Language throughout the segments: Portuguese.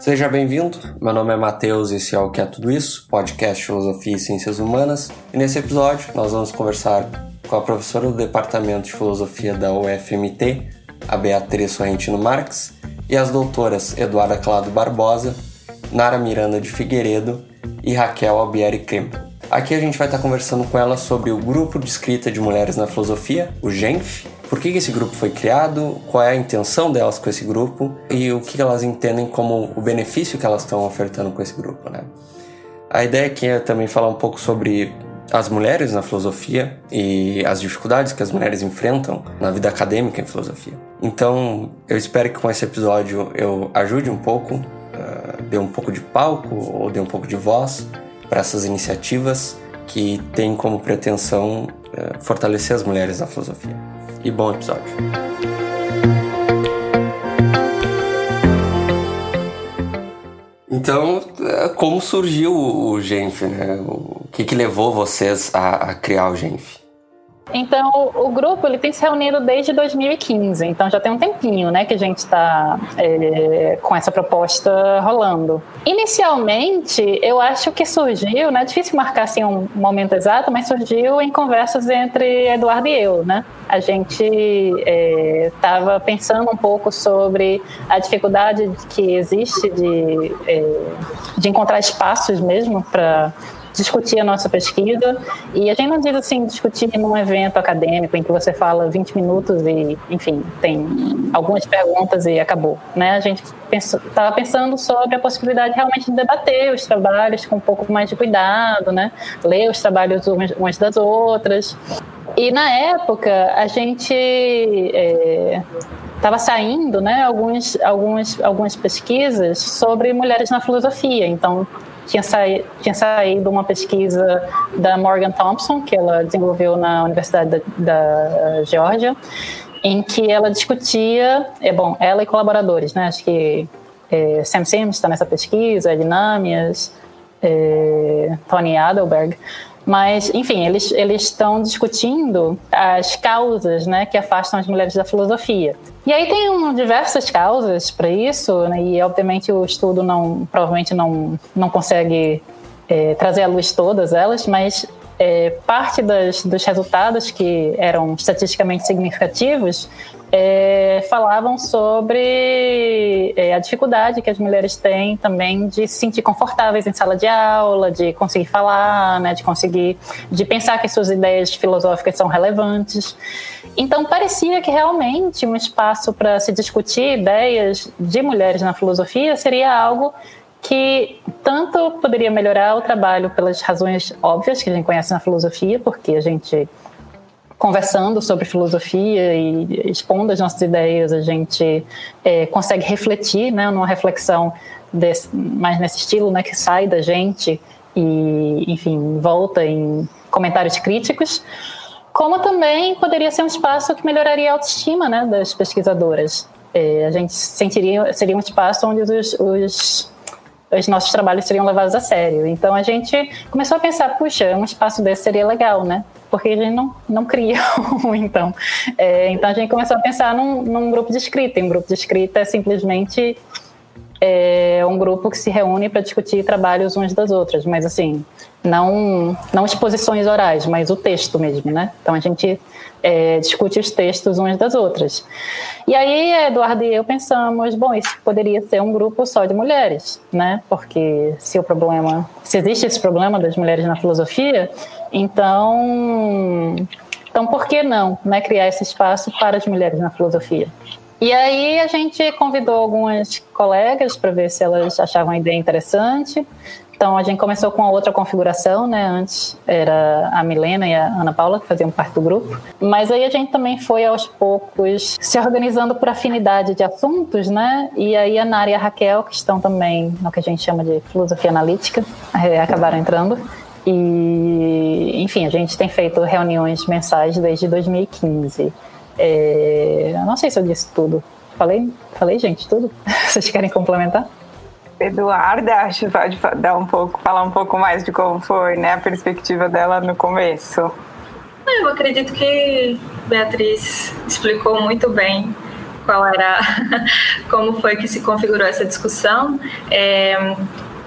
Seja bem-vindo, meu nome é Matheus e esse é o Que é Tudo Isso, podcast Filosofia e Ciências Humanas. E nesse episódio nós vamos conversar com a professora do Departamento de Filosofia da UFMT, a Beatriz Sorrentino Marques, e as doutoras Eduarda Clado Barbosa, Nara Miranda de Figueiredo e Raquel Albieri Kempo. Aqui a gente vai estar conversando com ela sobre o Grupo de Escrita de Mulheres na Filosofia, o GENF, por que esse grupo foi criado, qual é a intenção delas com esse grupo e o que elas entendem como o benefício que elas estão ofertando com esse grupo. Né? A ideia aqui é também falar um pouco sobre as mulheres na filosofia e as dificuldades que as mulheres enfrentam na vida acadêmica em filosofia. Então, eu espero que com esse episódio eu ajude um pouco, uh, dê um pouco de palco ou dê um pouco de voz para essas iniciativas que têm como pretensão uh, fortalecer as mulheres na filosofia. E bom episódio. Então, uh, como surgiu o Genf, né? O que, que levou vocês a, a criar o Genf? Então, o grupo ele tem se reunido desde 2015, então já tem um tempinho né, que a gente está é, com essa proposta rolando. Inicialmente, eu acho que surgiu, né, difícil marcar assim, um momento exato, mas surgiu em conversas entre Eduardo e eu. Né? A gente estava é, pensando um pouco sobre a dificuldade que existe de, é, de encontrar espaços mesmo para discutir a nossa pesquisa. E a gente não diz assim, discutir num evento acadêmico em que você fala 20 minutos e, enfim, tem algumas perguntas e acabou. Né? A gente estava pensando sobre a possibilidade realmente de debater os trabalhos com um pouco mais de cuidado, né? ler os trabalhos umas das outras. E na época a gente estava é, saindo né, alguns, alguns, algumas pesquisas sobre mulheres na filosofia. Então, tinha, saí, tinha saído uma pesquisa da Morgan Thompson, que ela desenvolveu na Universidade da, da Geórgia, em que ela discutia, é bom, ela e colaboradores, né? Acho que é, Sam Sims está nessa pesquisa, Dinâmias, é, Tony Adelberg, mas, enfim, eles, eles estão discutindo as causas né, que afastam as mulheres da filosofia. E aí tem um, diversas causas para isso, né, e obviamente o estudo não, provavelmente não, não consegue é, trazer à luz todas elas, mas é, parte das, dos resultados que eram estatisticamente significativos é, falavam sobre é, a dificuldade que as mulheres têm também de se sentir confortáveis em sala de aula, de conseguir falar, né, de conseguir, de pensar que suas ideias filosóficas são relevantes. Então parecia que realmente um espaço para se discutir ideias de mulheres na filosofia seria algo que tanto poderia melhorar o trabalho pelas razões óbvias que a gente conhece na filosofia, porque a gente conversando sobre filosofia e expondo as nossas ideias, a gente é, consegue refletir, né, numa reflexão desse, mais nesse estilo, né, que sai da gente e, enfim, volta em comentários críticos, como também poderia ser um espaço que melhoraria a autoestima, né, das pesquisadoras. É, a gente sentiria seria um espaço onde os, os os nossos trabalhos seriam levados a sério. Então a gente começou a pensar, puxa, um espaço desse seria legal, né? Porque a gente não, não cria um, então. É, então a gente começou a pensar num, num grupo de escrita. E um grupo de escrita é simplesmente é, um grupo que se reúne para discutir trabalhos umas das outras, mas assim, não, não exposições orais, mas o texto mesmo, né? Então a gente é, discute os textos umas das outras. E aí, Eduardo e eu pensamos, bom, isso poderia ser um grupo só de mulheres, né? Porque se o problema, se existe esse problema das mulheres na filosofia, então, então por que não, né, criar esse espaço para as mulheres na filosofia? E aí a gente convidou algumas colegas para ver se elas achavam a ideia interessante. Então a gente começou com a outra configuração, né? Antes era a Milena e a Ana Paula que faziam parte do grupo. Mas aí a gente também foi aos poucos se organizando por afinidade de assuntos, né? E aí a Nara e a Raquel, que estão também no que a gente chama de filosofia analítica, é, acabaram entrando. E, enfim, a gente tem feito reuniões mensais desde 2015. É, não sei se eu disse tudo. Falei, falei, gente, tudo? Vocês querem complementar? Eduarda, acho que pode dar um pouco, falar um pouco mais de como foi né, a perspectiva dela no começo. Eu acredito que Beatriz explicou muito bem qual era, como foi que se configurou essa discussão. É,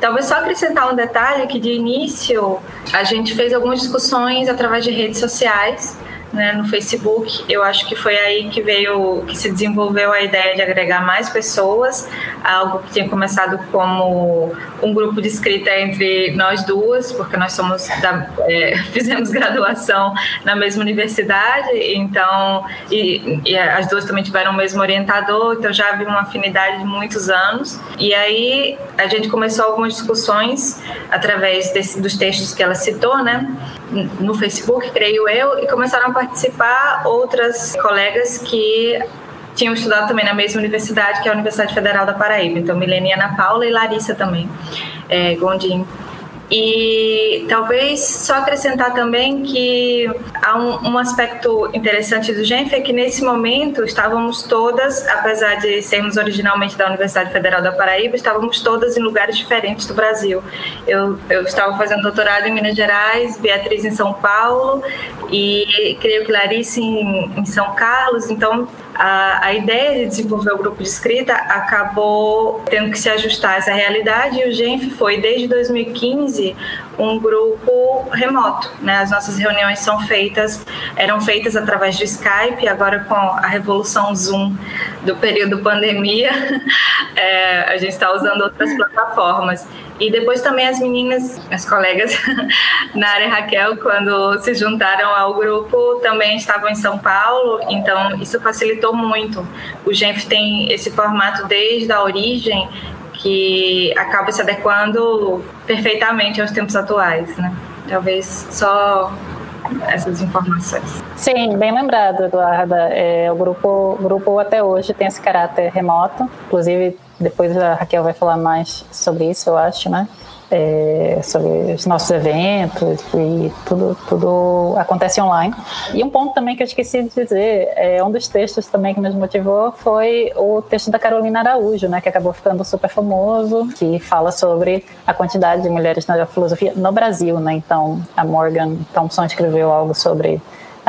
Talvez só acrescentar um detalhe que de início a gente fez algumas discussões através de redes sociais né, no Facebook. Eu acho que foi aí que veio, que se desenvolveu a ideia de agregar mais pessoas, algo que tinha começado como um grupo de escrita entre nós duas, porque nós somos da, é, fizemos graduação na mesma universidade, então e, e, as duas também tiveram o mesmo orientador, então já havia uma afinidade de muitos anos. E aí a gente começou algumas discussões através desse, dos textos que ela citou, né, no Facebook, creio eu, e começaram a participar outras colegas que tinham estudado também na mesma universidade, que é a Universidade Federal da Paraíba. Então, Milene Ana Paula e Larissa também, é, Gondim. E talvez só acrescentar também que há um, um aspecto interessante do GENF é que nesse momento estávamos todas, apesar de sermos originalmente da Universidade Federal da Paraíba, estávamos todas em lugares diferentes do Brasil. Eu, eu estava fazendo doutorado em Minas Gerais, Beatriz em São Paulo e creio que Larissa em, em São Carlos, então a, a ideia de desenvolver o grupo de escrita acabou tendo que se ajustar a essa realidade e o GENF foi, desde 2015, um grupo remoto. Né? As nossas reuniões são feitas, eram feitas através do Skype, agora com a revolução Zoom do período pandemia, é, a gente está usando outras plataformas. E depois também as meninas, as colegas na área Raquel, quando se juntaram ao grupo, também estavam em São Paulo, então isso facilitou muito. O GENF tem esse formato desde a origem que acaba se adequando perfeitamente aos tempos atuais, né? Talvez só essas informações. Sim, bem lembrado, Eduarda. É, o grupo, grupo até hoje tem esse caráter remoto, inclusive depois a Raquel vai falar mais sobre isso, eu acho, né? é, sobre os nossos eventos e tudo, tudo acontece online. E um ponto também que eu esqueci de dizer, é, um dos textos também que nos motivou foi o texto da Carolina Araújo, né, que acabou ficando super famoso, que fala sobre a quantidade de mulheres na filosofia no Brasil, né? Então, a Morgan Thompson escreveu algo sobre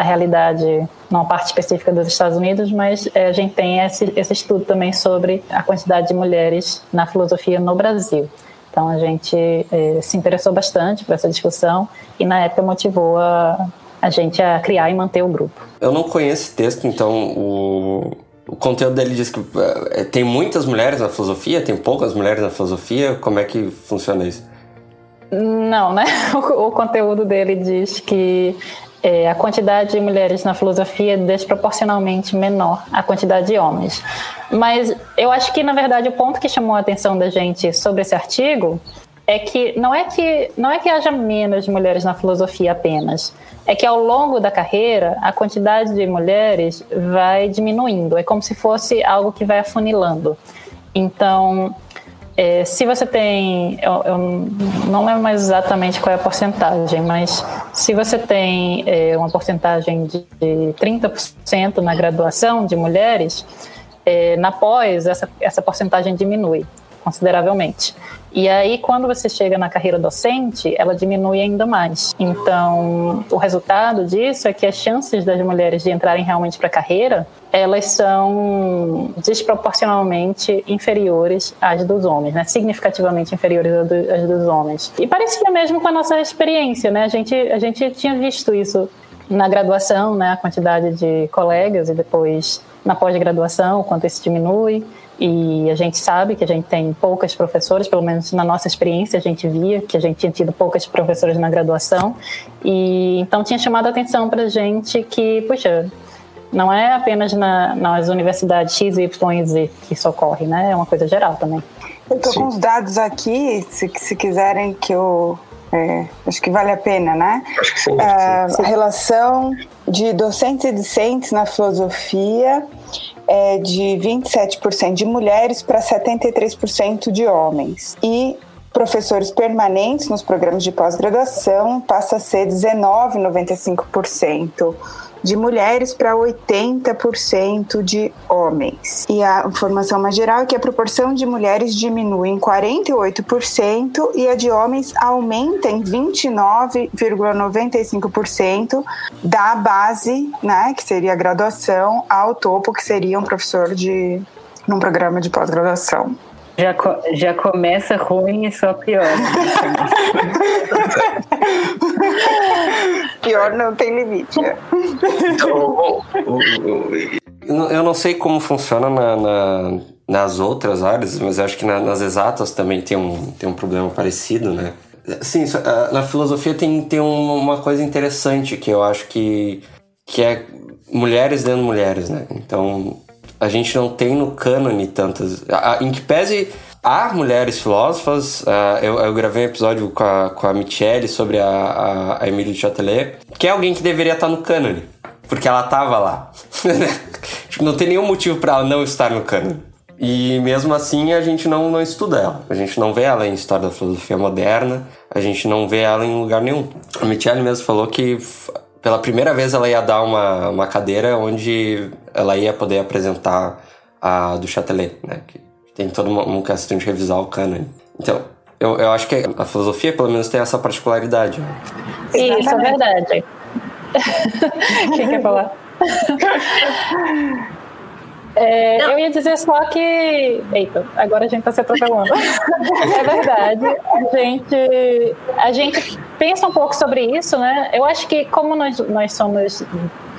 a realidade numa parte específica dos Estados Unidos, mas é, a gente tem esse, esse estudo também sobre a quantidade de mulheres na filosofia no Brasil. Então a gente eh, se interessou bastante por essa discussão e na época motivou a, a gente a criar e manter o grupo. Eu não conheço esse texto, então o, o conteúdo dele diz que eh, tem muitas mulheres na filosofia, tem poucas mulheres na filosofia. Como é que funciona isso? Não, né? O, o conteúdo dele diz que é, a quantidade de mulheres na filosofia é desproporcionalmente menor à quantidade de homens. Mas eu acho que, na verdade, o ponto que chamou a atenção da gente sobre esse artigo é que não é que não é que haja menos mulheres na filosofia apenas, é que ao longo da carreira a quantidade de mulheres vai diminuindo, é como se fosse algo que vai afunilando. Então, é, se você tem, eu, eu, não lembro mais exatamente qual é a porcentagem, mas se você tem é, uma porcentagem de 30% na graduação de mulheres, é, na pós essa, essa porcentagem diminui consideravelmente. E aí, quando você chega na carreira docente, ela diminui ainda mais. Então, o resultado disso é que as chances das mulheres de entrarem realmente para a carreira, elas são desproporcionalmente inferiores às dos homens, né? significativamente inferiores às dos homens. E parecia mesmo com a nossa experiência, né? A gente, a gente tinha visto isso na graduação, né? A quantidade de colegas e depois na pós-graduação, o quanto isso diminui. E a gente sabe que a gente tem poucas professoras, pelo menos na nossa experiência a gente via que a gente tinha tido poucas professoras na graduação. E então tinha chamado a atenção para a gente que, puxa, não é apenas na, nas universidades X, Y e Z que isso ocorre, né? É uma coisa geral também. Eu estou com os dados aqui, se, se quiserem que eu é, acho que vale a pena, né? Acho que sim. É, a relação de docentes e discentes na filosofia é de 27% de mulheres para 73% de homens. E professores permanentes nos programas de pós-graduação passa a ser 19,95% de mulheres para 80% de homens. E a informação mais geral é que a proporção de mulheres diminui em 48% e a de homens aumenta em 29,95% da base, né, que seria a graduação, ao topo, que seria um professor de num programa de pós-graduação. Já, já começa ruim e só pior. pior não tem limite. Então, eu não sei como funciona na, na, nas outras áreas, mas acho que na, nas exatas também tem um, tem um problema parecido, né? Sim, na filosofia tem, tem uma coisa interessante que eu acho que, que é mulheres dentro de mulheres, né? Então, a gente não tem no cânone tantas. Em que pese há mulheres filósofas, uh, eu, eu, gravei um episódio com a, com a Michelle sobre a, a, a Emília de Chatelet, que é alguém que deveria estar no cânone, porque ela estava lá. tipo, não tem nenhum motivo para ela não estar no cânone. E mesmo assim a gente não, não estuda ela. A gente não vê ela em história da filosofia moderna, a gente não vê ela em lugar nenhum. A Michelle mesmo falou que pela primeira vez ela ia dar uma, uma cadeira onde ela ia poder apresentar a do Chatelet, né? Que tem toda uma, uma questão de revisar o cânone. Então, eu, eu acho que a filosofia, pelo menos, tem essa particularidade. Isso, é verdade. Quem quer falar? É, eu ia dizer só que. Eita, agora a gente está se atropelando. é verdade. A gente, a gente pensa um pouco sobre isso, né? Eu acho que, como nós, nós somos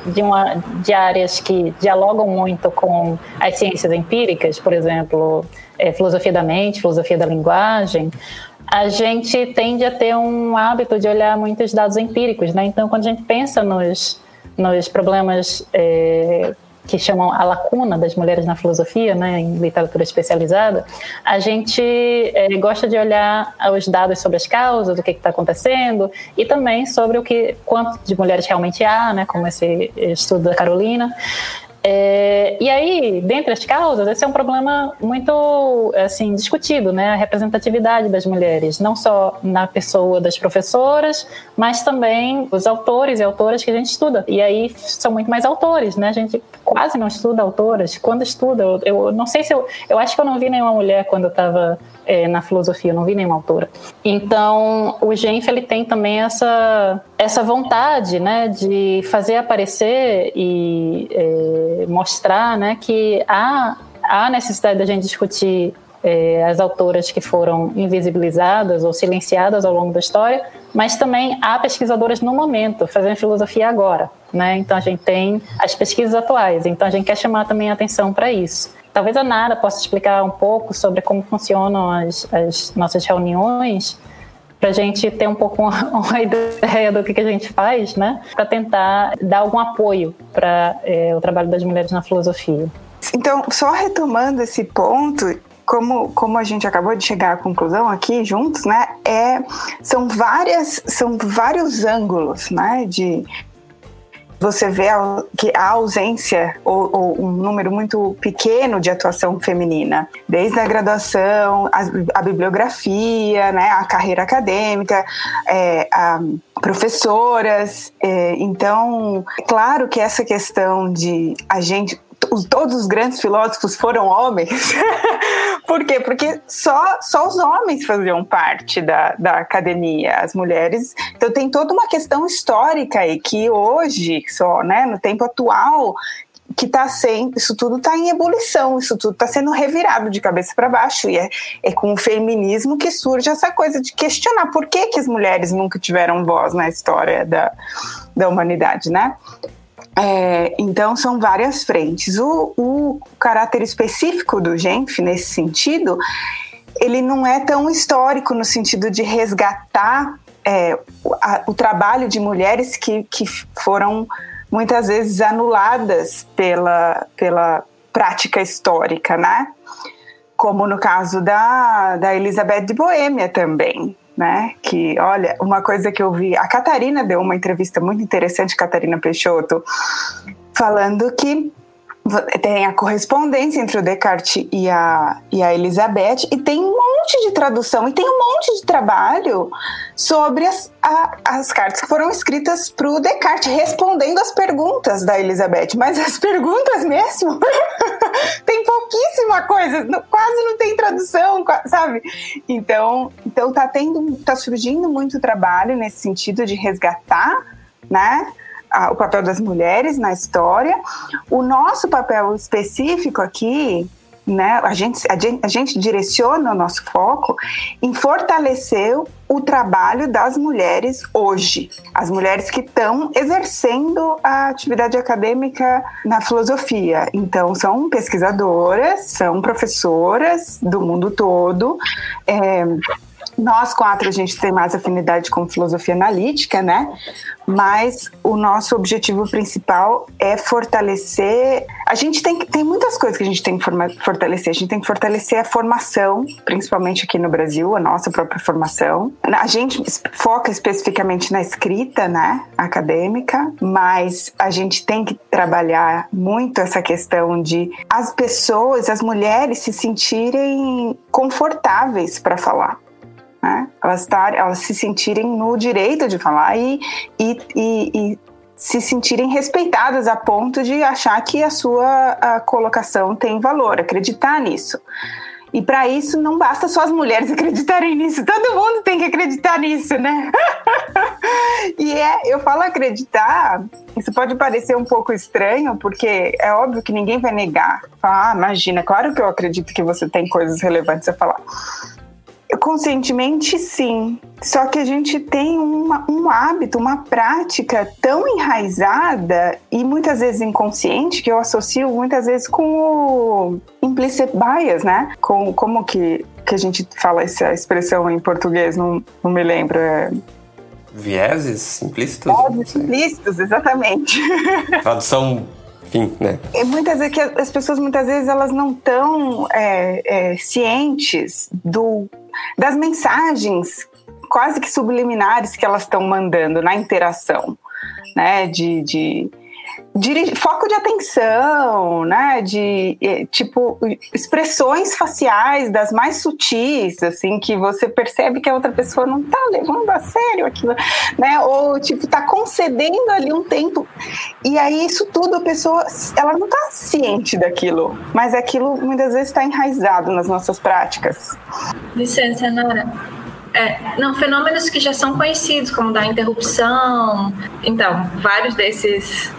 de, uma, de áreas que dialogam muito com as ciências empíricas, por exemplo, é, filosofia da mente, filosofia da linguagem, a gente tende a ter um hábito de olhar muitos dados empíricos, né? Então, quando a gente pensa nos, nos problemas é, que chamam a lacuna das mulheres na filosofia, né, em literatura especializada, a gente é, gosta de olhar os dados sobre as causas, o que está acontecendo, e também sobre o que quanto de mulheres realmente há, né, como esse estudo da Carolina, é, e aí, dentre as causas, esse é um problema muito assim discutido, né? A representatividade das mulheres, não só na pessoa das professoras, mas também os autores e autoras que a gente estuda. E aí são muito mais autores, né? A gente quase não estuda autoras. Quando estuda, eu, eu não sei se eu, eu acho que eu não vi nenhuma mulher quando eu estava é, na filosofia, eu não vi nenhuma autora. Então, o Genf ele tem também essa, essa vontade né, de fazer aparecer e é, mostrar né, que há, há necessidade da gente discutir é, as autoras que foram invisibilizadas ou silenciadas ao longo da história, mas também há pesquisadoras no momento, fazendo filosofia agora. Né? Então, a gente tem as pesquisas atuais, então a gente quer chamar também a atenção para isso. Talvez a Nara possa explicar um pouco sobre como funcionam as, as nossas reuniões, para a gente ter um pouco uma, ideia do que, que a gente faz, né? Para tentar dar algum apoio para é, o trabalho das mulheres na filosofia. Então, só retomando esse ponto, como, como a gente acabou de chegar à conclusão aqui juntos, né? É, são várias, são vários ângulos, né? De, você vê que a ausência ou, ou, um número muito pequeno de atuação feminina, desde a graduação, a, a bibliografia, né, a carreira acadêmica, é, a professoras. É, então, claro que essa questão de a gente os, todos os grandes filósofos foram homens. Por quê? Porque só, só os homens faziam parte da, da academia, as mulheres. Então tem toda uma questão histórica aí que hoje, só, né, no tempo atual, que está sendo, isso tudo está em ebulição, isso tudo está sendo revirado de cabeça para baixo e é, é com o feminismo que surge essa coisa de questionar por que, que as mulheres nunca tiveram voz na história da, da humanidade, né? É, então, são várias frentes. O, o caráter específico do GENF, nesse sentido, ele não é tão histórico no sentido de resgatar é, a, o trabalho de mulheres que, que foram muitas vezes anuladas pela, pela prática histórica, né? Como no caso da, da Elizabeth de Boêmia também né? Que, olha, uma coisa que eu vi, a Catarina deu uma entrevista muito interessante, Catarina Peixoto, falando que tem a correspondência entre o Descartes e a, e a Elizabeth, e tem um monte de tradução e tem um monte de trabalho sobre as, a, as cartas que foram escritas para o Descartes, respondendo as perguntas da Elizabeth. Mas as perguntas mesmo, pouquíssima coisa, quase não tem tradução, sabe? Então, então tá tendo, tá surgindo muito trabalho nesse sentido de resgatar, né? o papel das mulheres na história. O nosso papel específico aqui né, a, gente, a, gente, a gente direciona o nosso foco em fortalecer o trabalho das mulheres hoje, as mulheres que estão exercendo a atividade acadêmica na filosofia. Então, são pesquisadoras, são professoras do mundo todo. É, nós quatro, a gente tem mais afinidade com filosofia analítica, né? Mas o nosso objetivo principal é fortalecer. A gente tem, tem muitas coisas que a gente tem que fortalecer. A gente tem que fortalecer a formação, principalmente aqui no Brasil, a nossa própria formação. A gente foca especificamente na escrita, né? Acadêmica, mas a gente tem que trabalhar muito essa questão de as pessoas, as mulheres se sentirem confortáveis para falar né? Elas, tar, elas se sentirem no direito de falar e, e, e, e se sentirem respeitadas a ponto de achar que a sua a colocação tem valor, acreditar nisso. E para isso não basta só as mulheres acreditarem nisso, todo mundo tem que acreditar nisso, né? e é, eu falo acreditar, isso pode parecer um pouco estranho, porque é óbvio que ninguém vai negar. ah, imagina, claro que eu acredito que você tem coisas relevantes a falar. Conscientemente, sim. Só que a gente tem uma, um hábito, uma prática tão enraizada e muitas vezes inconsciente que eu associo muitas vezes com o implicit bias, né? Com como que, que a gente fala essa expressão em português, não, não me lembro. É... Vieses implícitos? Vieses implícitos, exatamente. Tradução enfim, né? E muitas vezes que as pessoas muitas vezes elas não estão é, é, cientes do das mensagens quase que subliminares que elas estão mandando na interação, né? De, de, de, foco de atenção, né? De tipo expressões faciais das mais sutis, assim, que você percebe que a outra pessoa não tá levando a sério aquilo, né? Ou tipo tá concedendo ali um tempo. E aí isso tudo a pessoa, ela não tá ciente daquilo, mas aquilo muitas vezes está enraizado nas nossas práticas. Licença, Nara. É, não, fenômenos que já são conhecidos, como da interrupção. Então, vários desses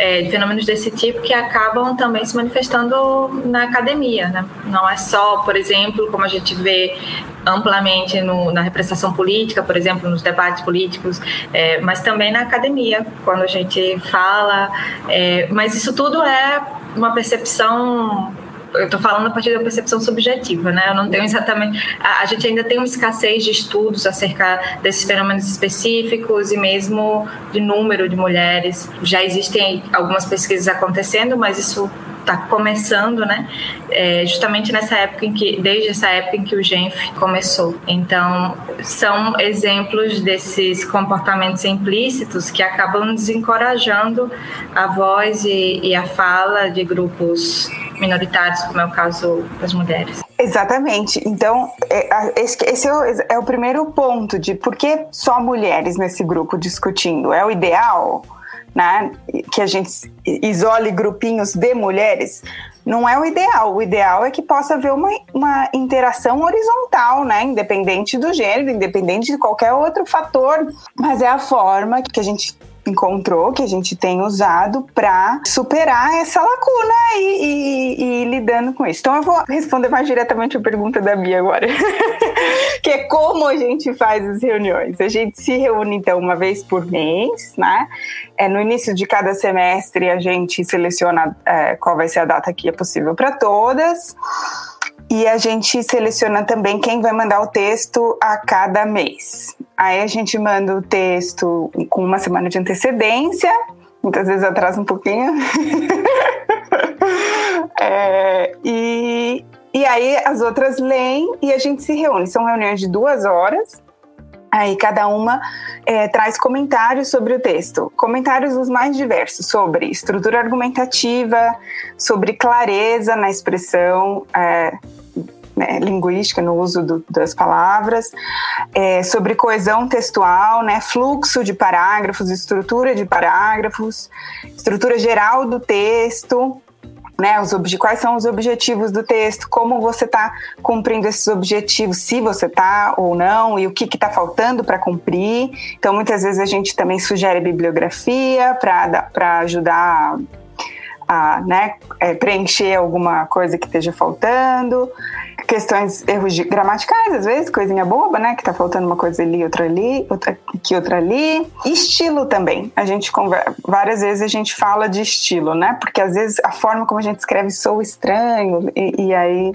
é, fenômenos desse tipo que acabam também se manifestando na academia. Né? Não é só, por exemplo, como a gente vê amplamente no, na representação política, por exemplo, nos debates políticos, é, mas também na academia, quando a gente fala. É, mas isso tudo é uma percepção eu estou falando a partir da percepção subjetiva, né? Eu não tenho exatamente. A, a, gente ainda tem uma escassez de estudos acerca desses fenômenos específicos e mesmo de número de mulheres. Já existem algumas pesquisas acontecendo, mas isso está começando, né? É, justamente nessa época em que, desde essa época em que o GENF começou. Então, são exemplos desses comportamentos implícitos que acabam desencorajando a voz e, e a fala de grupos minoritários, como é o caso das mulheres. Exatamente. Então, é, esse é o, é o primeiro ponto de por que só mulheres nesse grupo discutindo. É o ideal? Né, que a gente isole grupinhos de mulheres, não é o ideal. O ideal é que possa haver uma, uma interação horizontal, né? Independente do gênero, independente de qualquer outro fator. Mas é a forma que a gente encontrou, que a gente tem usado para superar essa lacuna e, e, e, lidando com isso. Então eu vou responder mais diretamente a pergunta da Bia agora, que é como a gente faz as reuniões. A gente se reúne então uma vez por mês, né? É, no início de cada semestre a gente seleciona é, qual vai ser a data que é possível para todas. E a gente seleciona também quem vai mandar o texto a cada mês. Aí a gente manda o texto com uma semana de antecedência, muitas vezes atrasa um pouquinho. é, e, e aí as outras leem e a gente se reúne. São reuniões de duas horas. Aí cada uma é, traz comentários sobre o texto, comentários os mais diversos sobre estrutura argumentativa, sobre clareza na expressão, é, né, linguística no uso do, das palavras, é, sobre coesão textual, né, fluxo de parágrafos, estrutura de parágrafos, estrutura geral do texto, né, os quais são os objetivos do texto, como você está cumprindo esses objetivos, se você está ou não, e o que está faltando para cumprir. Então, muitas vezes a gente também sugere bibliografia para ajudar a né, é, preencher alguma coisa que esteja faltando, questões, erros de, gramaticais, às vezes, coisinha boba, né, que tá faltando uma coisa ali, outra ali, outra aqui, outra ali. Estilo também. A gente conversa, várias vezes a gente fala de estilo, né, porque às vezes a forma como a gente escreve soa estranho, e, e aí.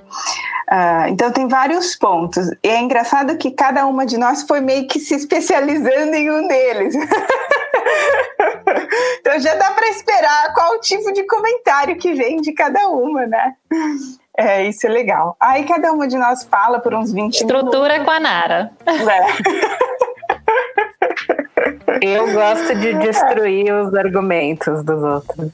Uh, então tem vários pontos. E é engraçado que cada uma de nós foi meio que se especializando em um deles. então já dá para esperar qual tipo de comentário que vem de cada uma, né? É, isso é legal. Aí cada uma de nós fala por uns 20 Estrutura minutos. com a Nara. É. Eu gosto de destruir os argumentos dos outros.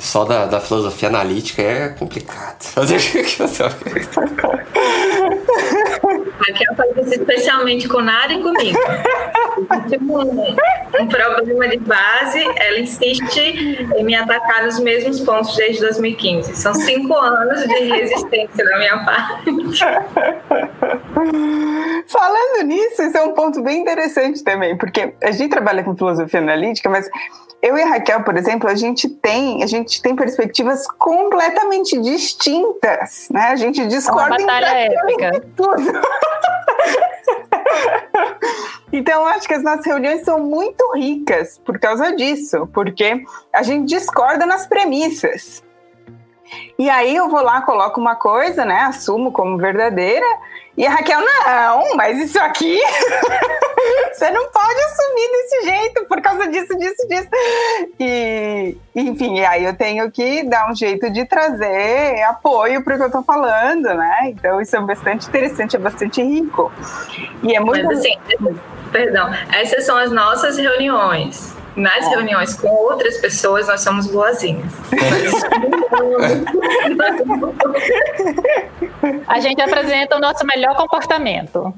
Só da, da filosofia analítica é complicado. Raquel faz isso especialmente com Nara e comigo. tipo um, um, problema de base, ela insiste em me atacar nos mesmos pontos desde 2015. São cinco anos de resistência da minha parte. Falando nisso, isso é um ponto bem interessante também, porque a gente trabalha com filosofia analítica, mas eu e a Raquel, por exemplo, a gente tem, a gente tem perspectivas completamente distintas, né? A gente discorda é uma batalha épica. tudo. Então, acho que as nossas reuniões são muito ricas por causa disso, porque a gente discorda nas premissas. E aí eu vou lá, coloco uma coisa, né? Assumo como verdadeira, e a Raquel, não, mas isso aqui você não pode assumir desse jeito por causa disso, disso, disso. E, enfim, aí eu tenho que dar um jeito de trazer apoio para o que eu estou falando, né? Então isso é bastante interessante, é bastante rico. E é muito. Mas assim, perdão, essas são as nossas reuniões. Nas reuniões com outras pessoas, nós somos boazinhas. A gente apresenta o nosso melhor comportamento.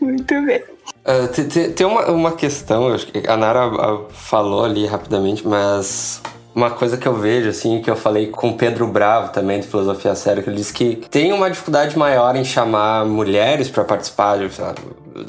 Muito bem. Uh, tem, tem uma, uma questão, acho que a Nara ah, falou ali rapidamente, mas uma coisa que eu vejo, assim, que eu falei com o Pedro Bravo também, de Filosofia Séria, que ele disse que tem uma dificuldade maior em chamar mulheres para participar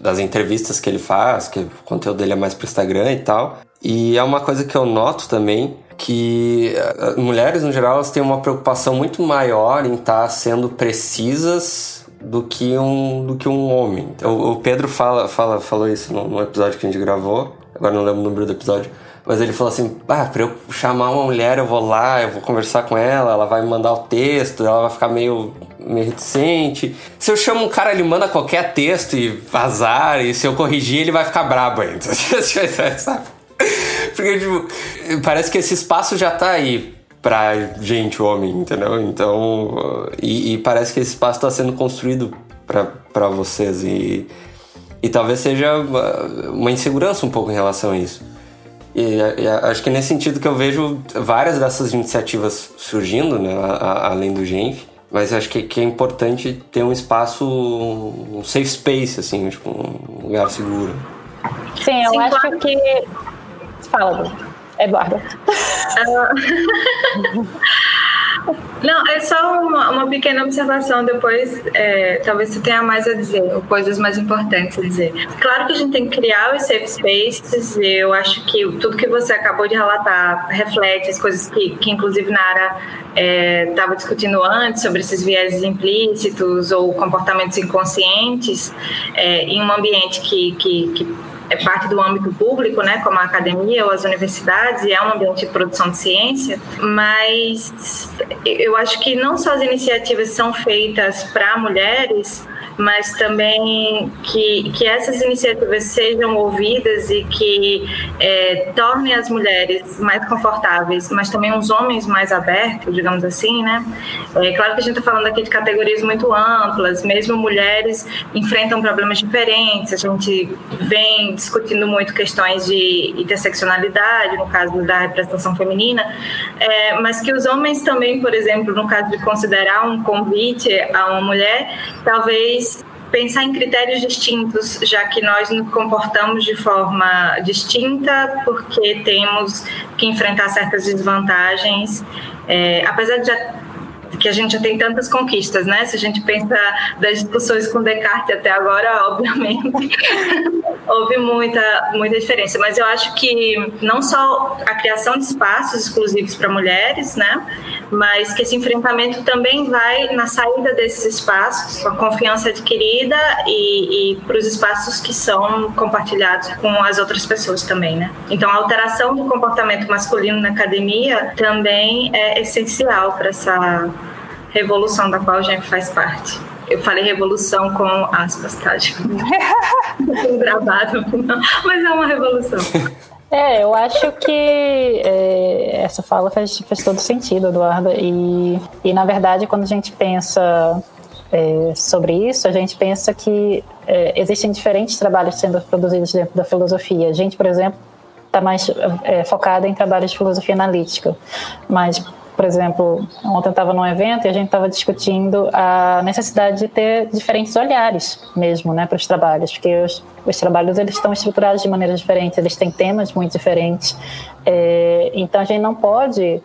das entrevistas que ele faz, que o conteúdo dele é mais pro Instagram e tal. E é uma coisa que eu noto também, que eh, mulheres, no geral, elas têm uma preocupação muito maior em estar tá sendo precisas do que um, do que um homem. O, o Pedro fala, fala, falou isso no episódio que a gente gravou, agora não lembro o número do episódio, mas ele falou assim: ah, pra eu chamar uma mulher, eu vou lá, eu vou conversar com ela, ela vai me mandar o texto, ela vai ficar meio, meio reticente. Se eu chamo um cara, ele manda qualquer texto e vazar, e se eu corrigir, ele vai ficar brabo ainda. Porque, tipo, parece que esse espaço já tá aí pra gente, homem, entendeu? Então, e, e parece que esse espaço tá sendo construído para vocês e, e talvez seja uma, uma insegurança um pouco em relação a isso. E, e, acho que é nesse sentido que eu vejo várias dessas iniciativas surgindo, né, a, a, além do Genf. Mas acho que, que, é importante ter um espaço, um safe space, assim, tipo, um lugar seguro. Sim, eu Sim, acho claro. que. Fala, Eduardo. Uh... Não, é só uma, uma pequena observação. Depois, é, talvez você tenha mais a dizer, ou coisas mais importantes a dizer. Claro que a gente tem que criar os safe spaces. Eu acho que tudo que você acabou de relatar reflete as coisas que, que inclusive, Nara estava é, discutindo antes sobre esses vieses implícitos ou comportamentos inconscientes é, em um ambiente que, que, que é parte do âmbito público, né, como a academia ou as universidades, e é um ambiente de produção de ciência, mas eu acho que não só as iniciativas são feitas para mulheres, mas também que, que essas iniciativas sejam ouvidas e que é, tornem as mulheres mais confortáveis, mas também os homens mais abertos, digamos assim, né? É claro que a gente está falando aqui de categorias muito amplas, mesmo mulheres enfrentam problemas diferentes, a gente vem discutindo muito questões de interseccionalidade, no caso da representação feminina, é, mas que os homens também, por exemplo, no caso de considerar um convite a uma mulher, talvez pensar em critérios distintos, já que nós nos comportamos de forma distinta, porque temos que enfrentar certas desvantagens. É, apesar de já que a gente já tem tantas conquistas, né? Se a gente pensa das discussões com Descartes até agora, obviamente, houve muita, muita diferença. Mas eu acho que não só a criação de espaços exclusivos para mulheres, né? Mas que esse enfrentamento também vai na saída desses espaços, a confiança adquirida e, e para os espaços que são compartilhados com as outras pessoas também, né? Então, a alteração do comportamento masculino na academia também é essencial para essa revolução da qual a gente faz parte. Eu falei revolução com aspas, tá? Tipo, gravado, mas é uma revolução. É, eu acho que é, essa fala faz, faz todo sentido, Eduardo. E, e, na verdade, quando a gente pensa é, sobre isso, a gente pensa que é, existem diferentes trabalhos sendo produzidos dentro da filosofia. A gente, por exemplo, está mais é, focada em trabalhos de filosofia analítica, mas por exemplo, ontem eu estava num evento e a gente estava discutindo a necessidade de ter diferentes olhares mesmo, né, para os trabalhos, porque os, os, trabalhos eles estão estruturados de maneiras diferentes, eles têm temas muito diferentes, é, então a gente não pode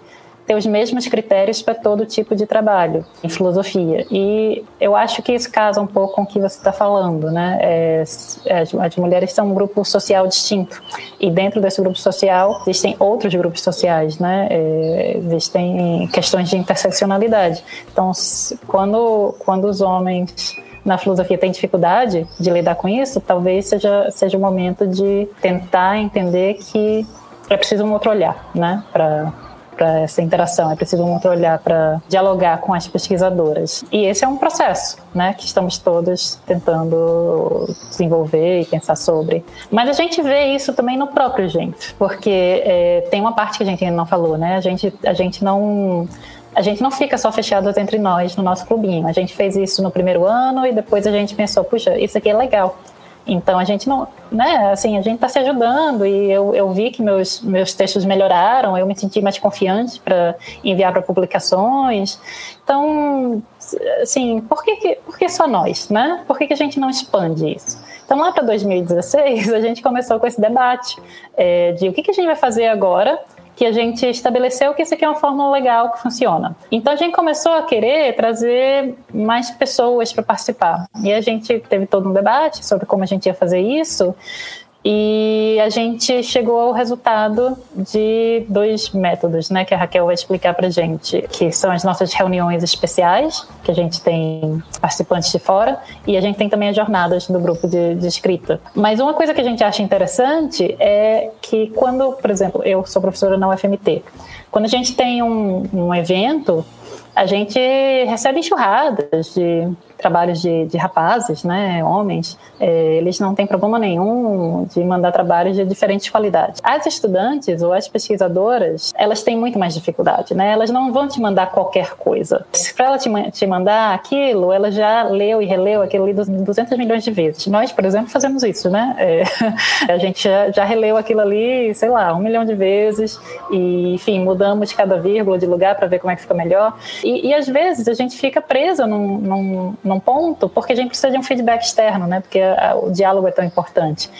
ter os mesmos critérios para todo tipo de trabalho em filosofia. E eu acho que isso casa um pouco com o que você está falando, né? É, as, as, mulheres são um grupo social distinto e dentro desse grupo social existem outros grupos sociais, né? É, existem questões de interseccionalidade. Então, quando quando os homens na filosofia têm dificuldade de lidar com isso, talvez seja seja o momento de tentar entender que é preciso um outro olhar, né? Para essa interação, é preciso muito olhar para dialogar com as pesquisadoras. E esse é um processo, né, que estamos todos tentando desenvolver e pensar sobre. Mas a gente vê isso também no próprio gente, porque é, tem uma parte que a gente ainda não falou, né? A gente, a gente não a gente não fica só fechados entre nós no nosso clubinho. A gente fez isso no primeiro ano e depois a gente pensou, puxa, isso aqui é legal. Então a gente não, né, assim, a gente está se ajudando e eu, eu vi que meus, meus textos melhoraram, eu me senti mais confiante para enviar para publicações. Então, assim, por que, que, por que só nós, né? Por que, que a gente não expande isso? Então, lá para 2016, a gente começou com esse debate é, de o que, que a gente vai fazer agora que a gente estabeleceu que isso aqui é uma fórmula legal que funciona. Então a gente começou a querer trazer mais pessoas para participar. E a gente teve todo um debate sobre como a gente ia fazer isso. E a gente chegou ao resultado de dois métodos, né, que a Raquel vai explicar para gente, que são as nossas reuniões especiais, que a gente tem participantes de fora, e a gente tem também as jornadas do grupo de, de escrita. Mas uma coisa que a gente acha interessante é que quando, por exemplo, eu sou professora na UFMT, quando a gente tem um, um evento, a gente recebe enxurradas de trabalhos de, de rapazes, né, homens, é, eles não têm problema nenhum de mandar trabalhos de diferentes qualidades. As estudantes ou as pesquisadoras, elas têm muito mais dificuldade, né? Elas não vão te mandar qualquer coisa. Para ela te, te mandar aquilo, ela já leu e releu aquilo ali 200 milhões de vezes. Nós, por exemplo, fazemos isso, né? É, a gente já, já releu aquilo ali, sei lá, um milhão de vezes e, enfim, mudamos cada vírgula de lugar para ver como é que fica melhor. E, e às vezes a gente fica presa num, num num ponto, porque a gente precisa de um feedback externo, né? Porque a, o diálogo é tão importante.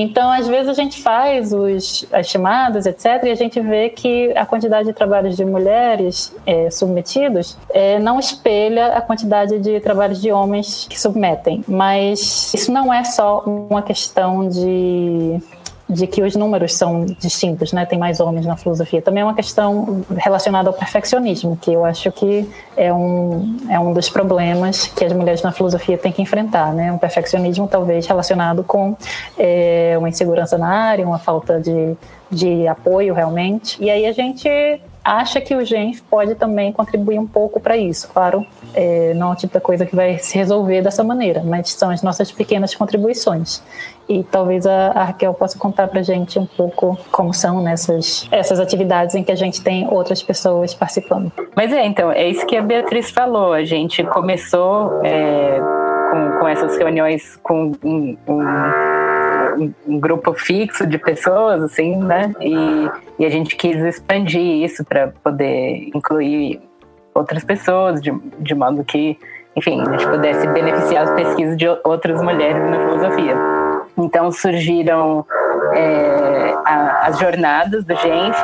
Então, às vezes a gente faz os, as chamadas, etc., e a gente vê que a quantidade de trabalhos de mulheres é, submetidos é, não espelha a quantidade de trabalhos de homens que submetem. Mas isso não é só uma questão de de que os números são distintos, né? Tem mais homens na filosofia. Também é uma questão relacionada ao perfeccionismo, que eu acho que é um, é um dos problemas que as mulheres na filosofia têm que enfrentar, né? Um perfeccionismo talvez relacionado com é, uma insegurança na área, uma falta de, de apoio realmente. E aí a gente acha que o GENF pode também contribuir um pouco para isso. Claro, é, não é o tipo de coisa que vai se resolver dessa maneira, mas são as nossas pequenas contribuições. E talvez a, a Raquel possa contar para a gente um pouco como são nessas essas atividades em que a gente tem outras pessoas participando. Mas é, então, é isso que a Beatriz falou. A gente começou é, com, com essas reuniões com um, um um, grupo fixo de pessoas, assim, né? E, e a gente quis expandir isso para poder incluir outras pessoas, de, de modo que, enfim, a gente pudesse beneficiar as pesquisas de outras mulheres na filosofia. Então surgiram é, a, as jornadas do GENF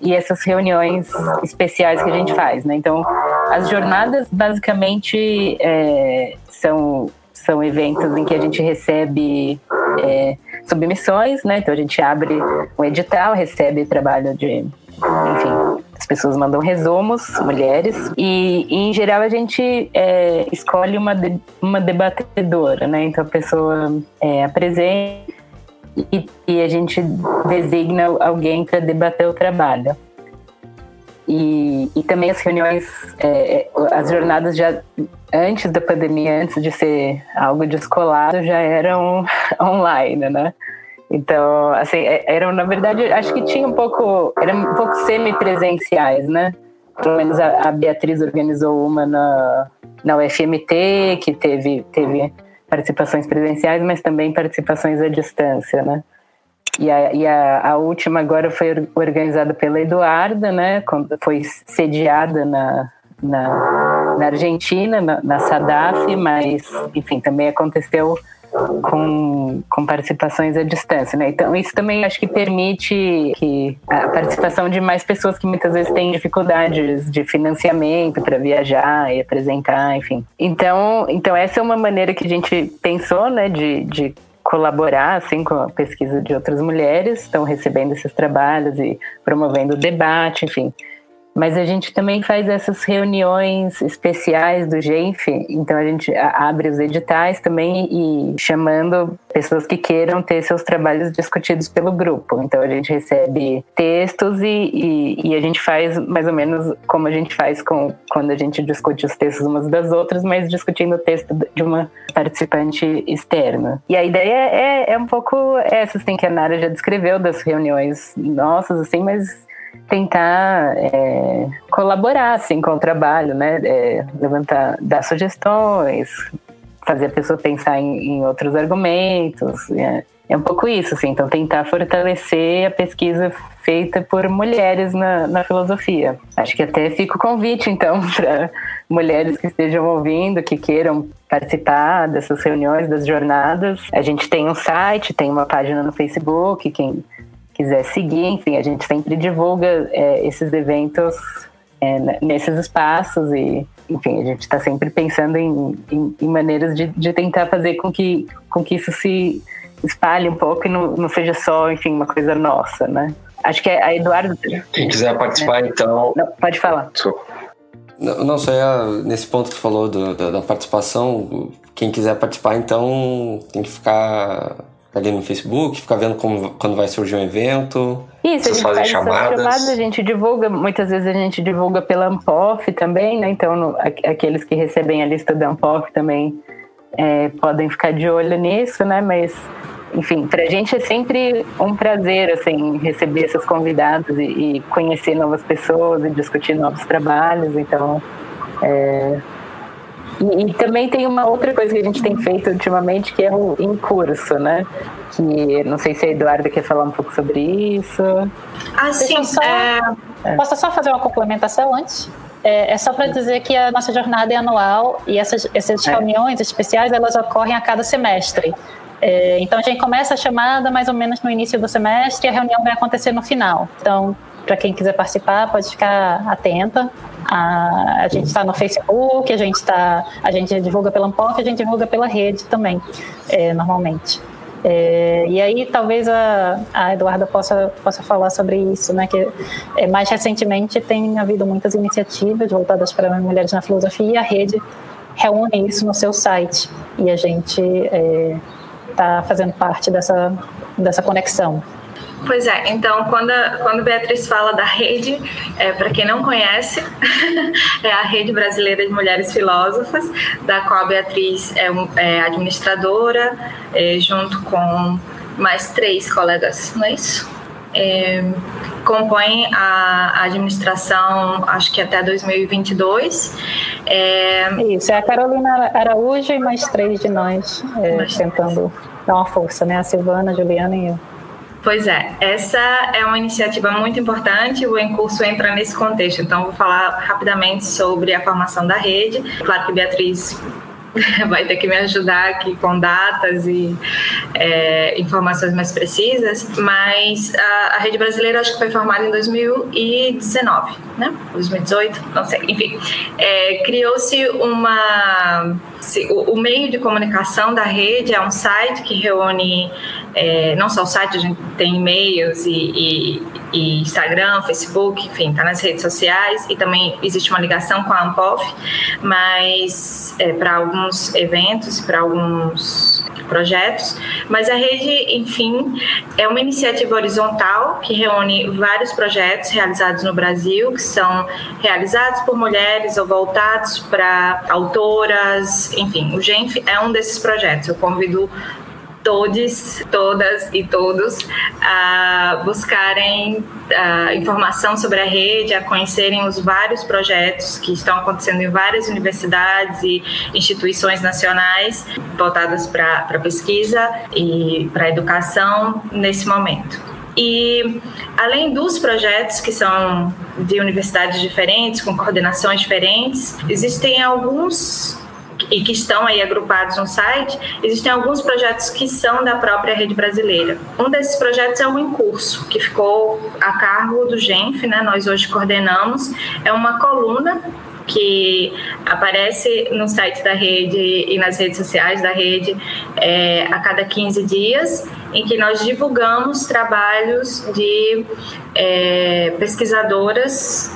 e essas reuniões especiais que a gente faz, né? Então, as jornadas basicamente é, são são eventos em que a gente recebe é, submissões, né? Então a gente abre um edital, recebe trabalho de, enfim, as pessoas mandam resumos, mulheres, e, e em geral a gente é, escolhe uma, de, uma debatedora, né? Então a pessoa é, apresenta e, e a gente designa alguém para debater o trabalho. E, e também as reuniões, é, é, as jornadas já antes da pandemia, antes de ser algo descolado, já eram online, né? Então, assim, é, eram, na verdade, acho que tinha um pouco, eram um pouco semi-presenciais, né? Pelo menos a, a, Beatriz organizou uma na, na UFMT, que teve, teve participações presenciais, mas também participações à distância, né? E a, e a, a, última agora foi organizada pela Eduarda, né? Foi sediada na, na, na Argentina, na, na SADAF, mas, enfim, também aconteceu com, com participações à distância, né? Então isso também acho que permite que a participação de mais pessoas que muitas vezes têm dificuldades de financiamento para viajar e apresentar, enfim. Então, então essa é uma maneira que a gente pensou, né, de, de colaborar assim com a pesquisa de outras mulheres, estão recebendo esses trabalhos e promovendo debate, enfim. Mas a gente também faz essas reuniões especiais do GENF, então a gente abre os editais também e chamando pessoas que queiram ter seus trabalhos discutidos pelo grupo. Então a gente recebe textos e, e, e, a gente faz mais ou menos como a gente faz com, quando a gente discute os textos umas das outras, mas discutindo o texto de uma participante externa. E a ideia é, é um pouco essa, assim, que a Nara já descreveu das reuniões nossas, assim, mas tentar é, colaborar assim com o trabalho, né? É, levantar, dar sugestões, fazer a pessoa pensar em, em outros argumentos. É, é, um pouco isso, assim. Então, tentar fortalecer a pesquisa feita por mulheres na, na filosofia. Acho que até fica o convite, então, para mulheres que estejam ouvindo, que queiram participar dessas reuniões, das jornadas. A gente tem um site, tem uma página no Facebook, quem quiser seguir, enfim, a gente sempre divulga é, esses eventos é, nesses espaços e, enfim, a gente está sempre pensando em, em, em maneiras de, de, tentar fazer com que, com que isso se espalhe um pouco e não, não seja só, enfim, uma coisa nossa, né? Acho que a Eduardo... Quem quiser participar, é. então... Não, pode falar. Não, não, só é nesse ponto que falou do, da, da participação, quem quiser participar, então tem que ficar ali no Facebook, ficar vendo como, quando vai surgir um evento. Isso, Vocês a gente faz chamadas. chamadas. A gente divulga, muitas vezes a gente divulga pela Ampof também, né? Então, no, aqueles que recebem a lista da Ampof também é, podem ficar de olho nisso, né? Mas, enfim, para a gente é sempre um prazer, assim, receber esses convidados e, e conhecer novas pessoas e discutir novos trabalhos. Então, é, e, e, também tem uma outra coisa que a gente tem feito ultimamente, que é o em curso, né? Que não sei se a Eduarda quer falar um pouco sobre isso. Ah, sim. Só, é... Posso só fazer uma complementação antes? É, é só para dizer que a nossa jornada é anual e essas, essas é. reuniões especiais elas ocorrem a cada semestre. É, então a gente começa a chamada mais ou menos no início do semestre e a reunião vai acontecer no final. Então, para quem quiser participar, pode ficar atenta. A, a gente está no Facebook, a gente está, a gente divulga pela Ampof, a gente divulga pela rede também, é, normalmente. É, e aí talvez a, a, Eduarda possa, possa falar sobre isso, né? Que é, mais recentemente tem havido muitas iniciativas voltadas para mulheres na filosofia e a rede reúne isso no seu site e a gente está é, fazendo parte dessa, dessa conexão. Pois é, então quando, a, quando Beatriz fala da rede, é, para quem não conhece, é a Rede Brasileira de Mulheres Filósofas, da qual a Beatriz é, é administradora, é, junto com mais três colegas, não é isso? É, compõem a administração, acho que até 2022. É... Isso, é a Carolina Araújo e mais três de nós é, tentando dar uma força, né? A Silvana, a Juliana e eu. Pois é, essa é uma iniciativa muito importante, o Encurso entra nesse contexto, então vou falar rapidamente sobre a formação da rede. Claro que Beatriz vai ter que me ajudar aqui com datas e é, informações mais precisas, mas a, a, rede brasileira acho que foi formada em 2019, né? 2018, não sei, enfim. É, Criou-se uma. Se, o, o, meio de comunicação da rede é um site que reúne é, não só o site, a gente tem e-mails e, e, e Instagram, Facebook, enfim, está nas redes sociais. E também existe uma ligação com a Ampof, mas é, para alguns eventos, para alguns projetos, mas a rede, enfim, é uma iniciativa horizontal que reúne vários projetos realizados no Brasil, que são realizados por mulheres ou voltados para autoras, enfim, o GENF é um desses projetos. Eu convido todos, todas e todos a buscarem a informação sobre a rede, a conhecerem os vários projetos que estão acontecendo em várias universidades e instituições nacionais voltadas para pesquisa e para educação nesse momento. E além dos projetos que são de universidades diferentes, com coordenações diferentes, existem alguns e que estão aí agrupados no site, existem alguns projetos que são da própria rede brasileira. Um desses projetos é o Incurso, que ficou a cargo do GENF, né? Nós hoje coordenamos. É uma coluna que aparece no site da rede e nas redes sociais da rede é, a cada 15 dias, em que nós divulgamos trabalhos de é, pesquisadoras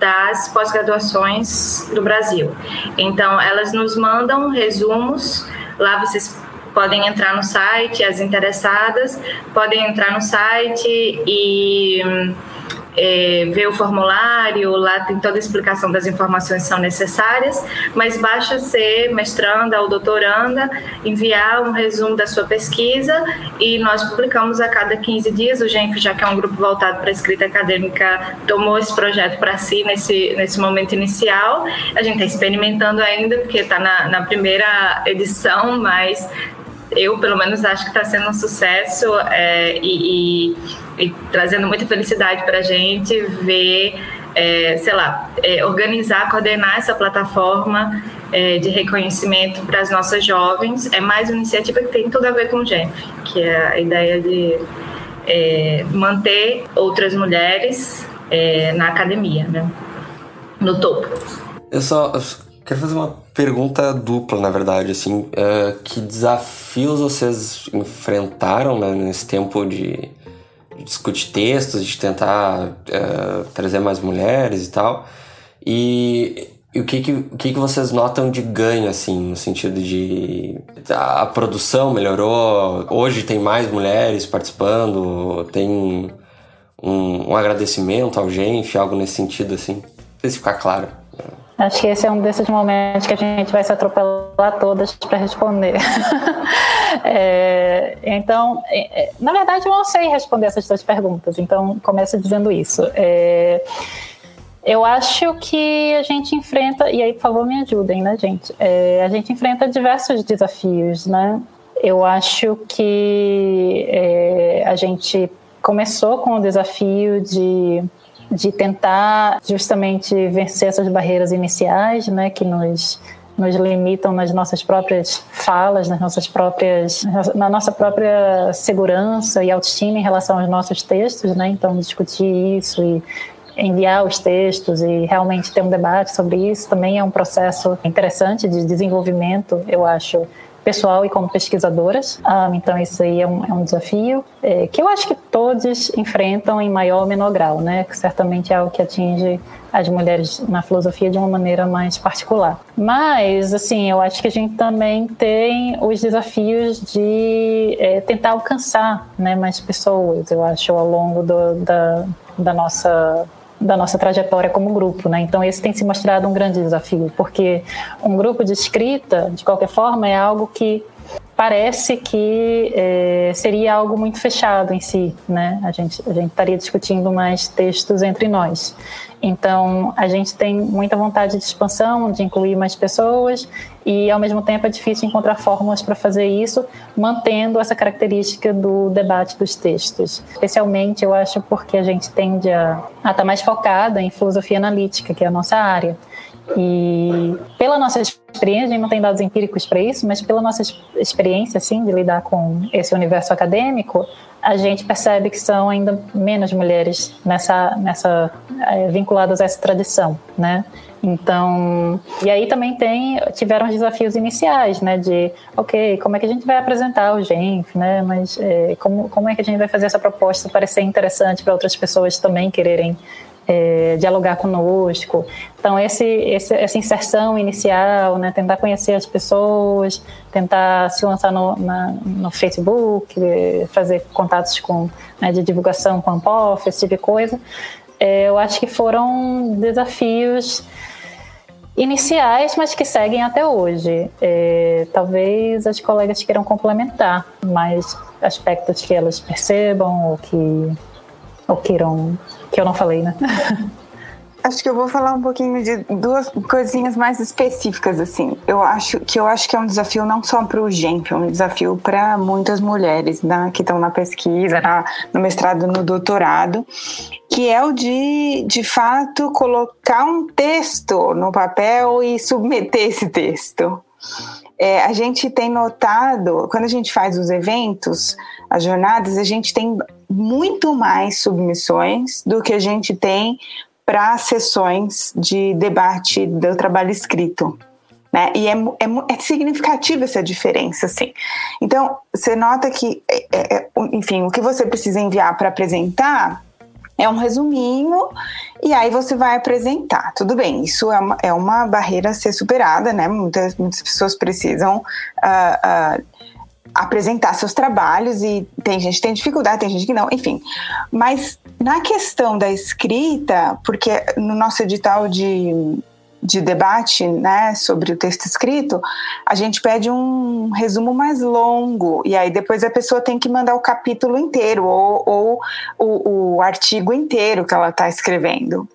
das pós-graduações do Brasil. Então, elas nos mandam resumos, lá vocês podem entrar no site, as interessadas podem entrar no site e é, o formulário, lá tem toda a explicação das informações que são necessárias, mas basta ser mestranda ou doutoranda, enviar um resumo da sua pesquisa e nós publicamos a cada 15 dias. O GENF, já que é um grupo voltado para a escrita acadêmica, tomou esse projeto para si nesse, nesse momento inicial. A gente está experimentando ainda, porque está na, na primeira edição, mas eu pelo menos acho que está sendo um sucesso é, e, e, e, trazendo muita felicidade para a gente ver, é, sei lá, é, organizar, coordenar essa plataforma é, de reconhecimento para as nossas jovens. É mais uma iniciativa que tem tudo a ver com o GENF, que é a ideia de é, manter outras mulheres é, na academia, né? no topo. Eu só quero fazer uma pergunta dupla, na verdade, assim, uh, que desafios vocês enfrentaram né, nesse tempo de, de, discutir textos, de tentar uh, trazer mais mulheres e tal, e, e o que que, o que que vocês notam de ganho, assim, no sentido de a, a produção melhorou, hoje tem mais mulheres participando, tem um, um agradecimento ao GENF, algo nesse sentido, assim, não sei se ficar claro. Acho que esse é um desses momentos que a gente vai se atropelar todas para responder. é, então, é, é, na verdade, eu não sei responder essas duas perguntas, então começo dizendo isso. É, eu acho que a gente enfrenta, e aí, por favor, me ajudem, né, gente? É, a gente enfrenta diversos desafios, né? Eu acho que é, a gente começou com o desafio de de tentar justamente vencer essas barreiras iniciais, né, que nos nos limitam nas nossas próprias falas, nas nossas próprias, na nossa própria segurança e autoestima em relação aos nossos textos, né? Então discutir isso e enviar os textos e realmente ter um debate sobre isso também é um processo interessante de desenvolvimento, eu acho, pessoal e como pesquisadoras. Um, ah, então, isso aí é um, é um desafio é, que eu acho que todos enfrentam em maior ou menor grau, né? Que certamente é algo que atinge as mulheres na filosofia de uma maneira mais particular. Mas, assim, eu acho que a gente também tem os desafios de é, tentar alcançar né, mais pessoas, eu acho, ao longo do, da, da nossa da nossa trajetória como grupo, né? Então esse tem se mostrado um grande desafio, porque um grupo de escrita, de qualquer forma, é algo que parece que é, seria algo muito fechado em si, né? A gente a gente estaria discutindo mais textos entre nós. Então, a gente tem muita vontade de expansão, de incluir mais pessoas, e ao mesmo tempo é difícil encontrar fórmulas para fazer isso, mantendo essa característica do debate dos textos. Especialmente, eu acho, porque a gente tende a estar tá mais focada em filosofia analítica, que é a nossa área. E pela nossa experiência, a gente não tem dados empíricos para isso, mas pela nossa experiência, assim, de lidar com esse universo acadêmico, a gente percebe que são ainda menos mulheres nessa, nessa é, vinculadas a essa tradição, né? Então, e aí também tem tiveram os desafios iniciais, né? De, ok, como é que a gente vai apresentar o Genf, né? Mas é, como como é que a gente vai fazer essa proposta parecer interessante para outras pessoas também quererem é, dialogar conosco. Então, esse, esse, essa inserção inicial, né, tentar conhecer as pessoas, tentar se lançar no, na, no Facebook, fazer contatos com, né, de divulgação com a Ampof, esse tipo de coisa, é, eu acho que foram desafios iniciais, mas que seguem até hoje. É, talvez as colegas queiram complementar mais aspectos que elas percebam ou que ou queiram que eu não falei, né? Acho que eu vou falar um pouquinho de duas coisinhas mais específicas assim. Eu acho que eu acho que é um desafio não só para o GEMP, é um desafio para muitas mulheres né, que estão na pesquisa, na, no mestrado, no doutorado, que é o de, de fato, colocar um texto no papel e submeter esse texto. É, a gente tem notado, quando a gente faz os eventos, as jornadas, a gente tem muito mais submissões do que a gente tem para sessões de debate do trabalho escrito. Né? E é, é, é, significativa essa diferença, assim. Então, você nota que, é, é, é enfim, o que você precisa enviar para apresentar é um resuminho e aí você vai apresentar. Tudo bem, isso é uma, é uma barreira a ser superada, né? Muitas, muitas pessoas precisam uh, uh, apresentar seus trabalhos e tem gente que tem dificuldade, tem gente que não, enfim. Mas na questão da escrita, porque no nosso edital de, de debate né, sobre o texto escrito, a gente pede um resumo mais longo, e aí depois a pessoa tem que mandar o capítulo inteiro ou, ou o, o artigo inteiro que ela está escrevendo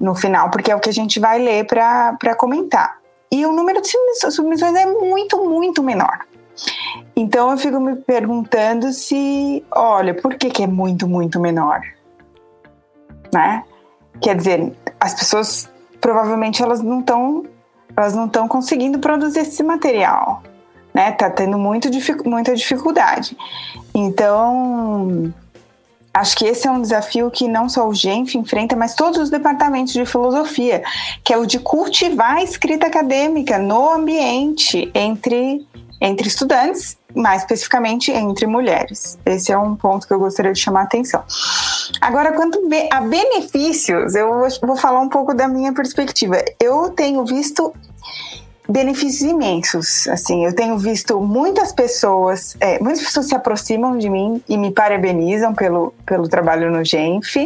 no final, porque é o que a gente vai ler para comentar. E o número de submissões é muito, muito menor. Então eu fico me perguntando se, olha, por que, que é muito, muito menor? Né? Quer dizer, as pessoas provavelmente elas não estão elas não estão conseguindo produzir esse material, né? Tá tendo muito, muita dificuldade. Então, acho que esse é um desafio que não só o GENF enfrenta, mas todos os departamentos de filosofia, que é o de cultivar a escrita acadêmica no ambiente entre entre estudantes, mais especificamente entre mulheres. Esse é um ponto que eu gostaria de chamar a atenção. Agora, quanto a benefícios, eu vou falar um pouco da minha perspectiva. Eu tenho visto benefícios imensos. Assim, eu tenho visto muitas pessoas, é, muitas pessoas se aproximam de mim e me parabenizam pelo, pelo trabalho no Genf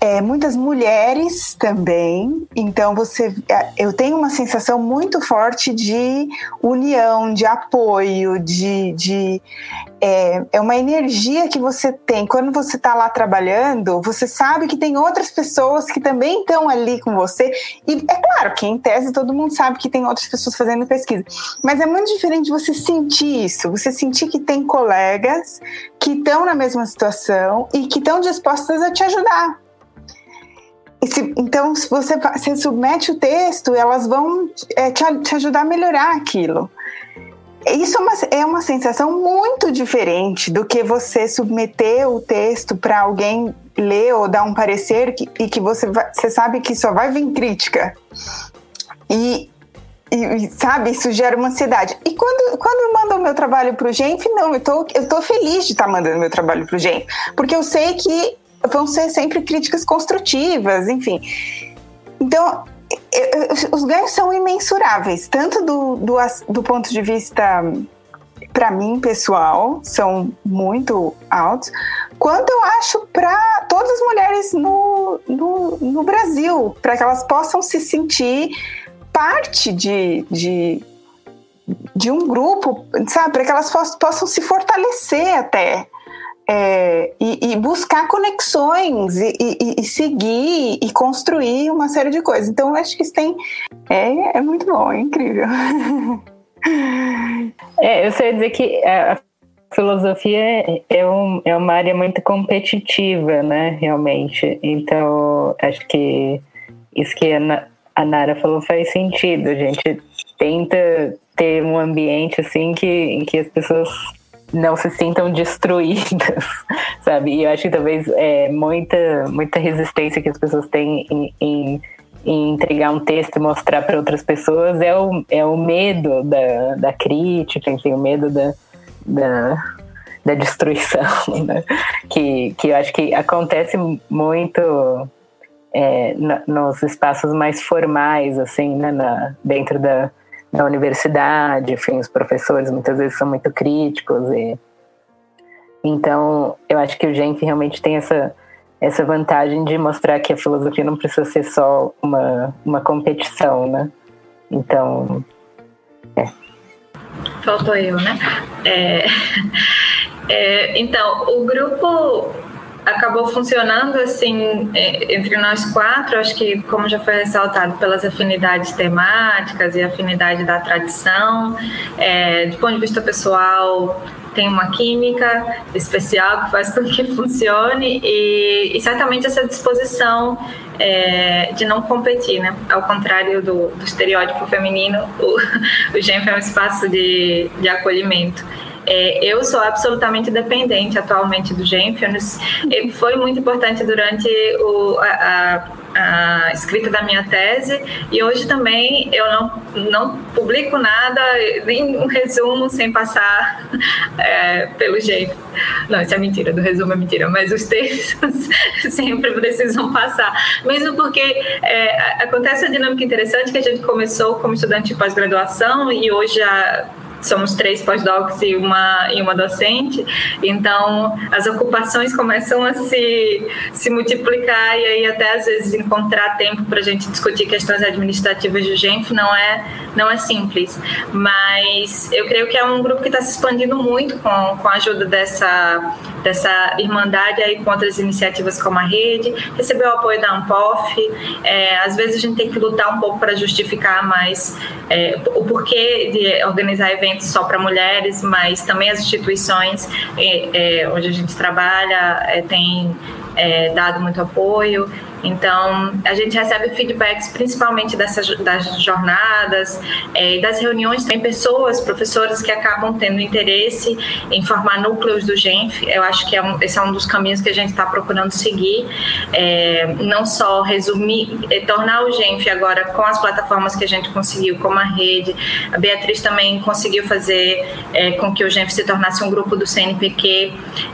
é, muitas mulheres também. Então você, é, eu tenho uma sensação muito forte de união, de apoio, de, de é, é uma energia que você tem quando você está lá trabalhando. Você sabe que tem outras pessoas que também estão ali com você. E é claro que em tese todo mundo sabe que tem outras pessoas fazendo pesquisa, mas é muito diferente você sentir isso. Você sentir que tem colegas que estão na mesma situação e que estão dispostas a te ajudar se, então, se você, você submete o texto, elas vão é, te, te, ajudar a melhorar aquilo. Isso é uma, é uma sensação muito diferente do que você submeter o texto para alguém ler ou dar um parecer que, e que você, vai, você sabe que só vai vir crítica. E, e, sabe, isso gera uma ansiedade. E quando, quando eu mando o meu trabalho para o GENF, não, eu tô, eu tô feliz de estar tá mandando meu trabalho para o GENF, porque eu sei que vão ser sempre críticas construtivas, enfim. Então, os ganhos são imensuráveis, tanto do, do, do ponto de vista, para mim, pessoal, são muito altos, quanto eu acho para todas as mulheres no, no, no Brasil, para que elas possam se sentir parte de, de, de um grupo, sabe? Para que elas possam se fortalecer até. É, e, e, buscar conexões e, e, e, seguir e construir uma série de coisas. Então, eu acho que isso tem. É, é muito bom, é incrível. É, eu sei dizer que a filosofia é, um, é uma área muito competitiva, né? Realmente. Então, acho que isso que a, a Nara falou faz sentido. A gente tenta ter um ambiente assim que, em que as pessoas não se sintam destruídas, sabe? E eu acho que talvez é muita, muita resistência que as pessoas têm em, em, entregar um texto e mostrar para outras pessoas é o, é o medo da, da crítica, enfim, o medo da, da, da destruição, né? que, que eu acho que acontece muito é, nos espaços mais formais, assim, né? Na, dentro da na universidade, enfim, os professores muitas vezes são muito críticos e então eu acho que o Genf realmente tem essa essa vantagem de mostrar que a filosofia não precisa ser só uma, uma competição, né? Então, é. Faltou eu, né? É, é, então, o grupo acabou funcionando assim é, entre nós quatro, acho que como já foi ressaltado pelas afinidades temáticas e afinidade da tradição, é, do ponto de vista pessoal tem uma química especial que faz com que funcione e, e certamente essa disposição é, de não competir, né? Ao contrário do, do estereótipo feminino, o, o GENF é um espaço de, de acolhimento. É, eu sou absolutamente dependente atualmente do Genfions. Foi muito importante durante o, a, a, a, escrita da minha tese e hoje também eu não, não publico nada, nem um resumo sem passar é, pelo Genfions. Não, isso é mentira, do resumo é mentira, mas os textos sempre precisam passar. Mesmo porque é, acontece a dinâmica interessante que a gente começou como estudante de pós-graduação e hoje já somos três pós-docs e uma, e uma docente, então as ocupações começam a se, se multiplicar e aí até às vezes encontrar tempo para a gente discutir questões administrativas do GENF não é, não é simples, mas eu creio que é um grupo que está se expandindo muito com, com a ajuda dessa, dessa irmandade aí com outras iniciativas como a Rede, recebeu o apoio da ANPOF, é, às vezes a gente tem que lutar um pouco para justificar mais é, o porquê de organizar eventos só para mulheres, mas também as instituições é, é, onde a gente trabalha é, têm é, dado muito apoio. Então, a gente recebe feedbacks principalmente dessas das jornadas é, e das reuniões. Tem pessoas, professores que acabam tendo interesse em formar núcleos do GENF. Eu acho que é um, esse é um dos caminhos que a gente está procurando seguir. É, não só resumir, é, tornar o GENF agora com as plataformas que a gente conseguiu, como a rede. A Beatriz também conseguiu fazer é, com que o GENF se tornasse um grupo do CNPq.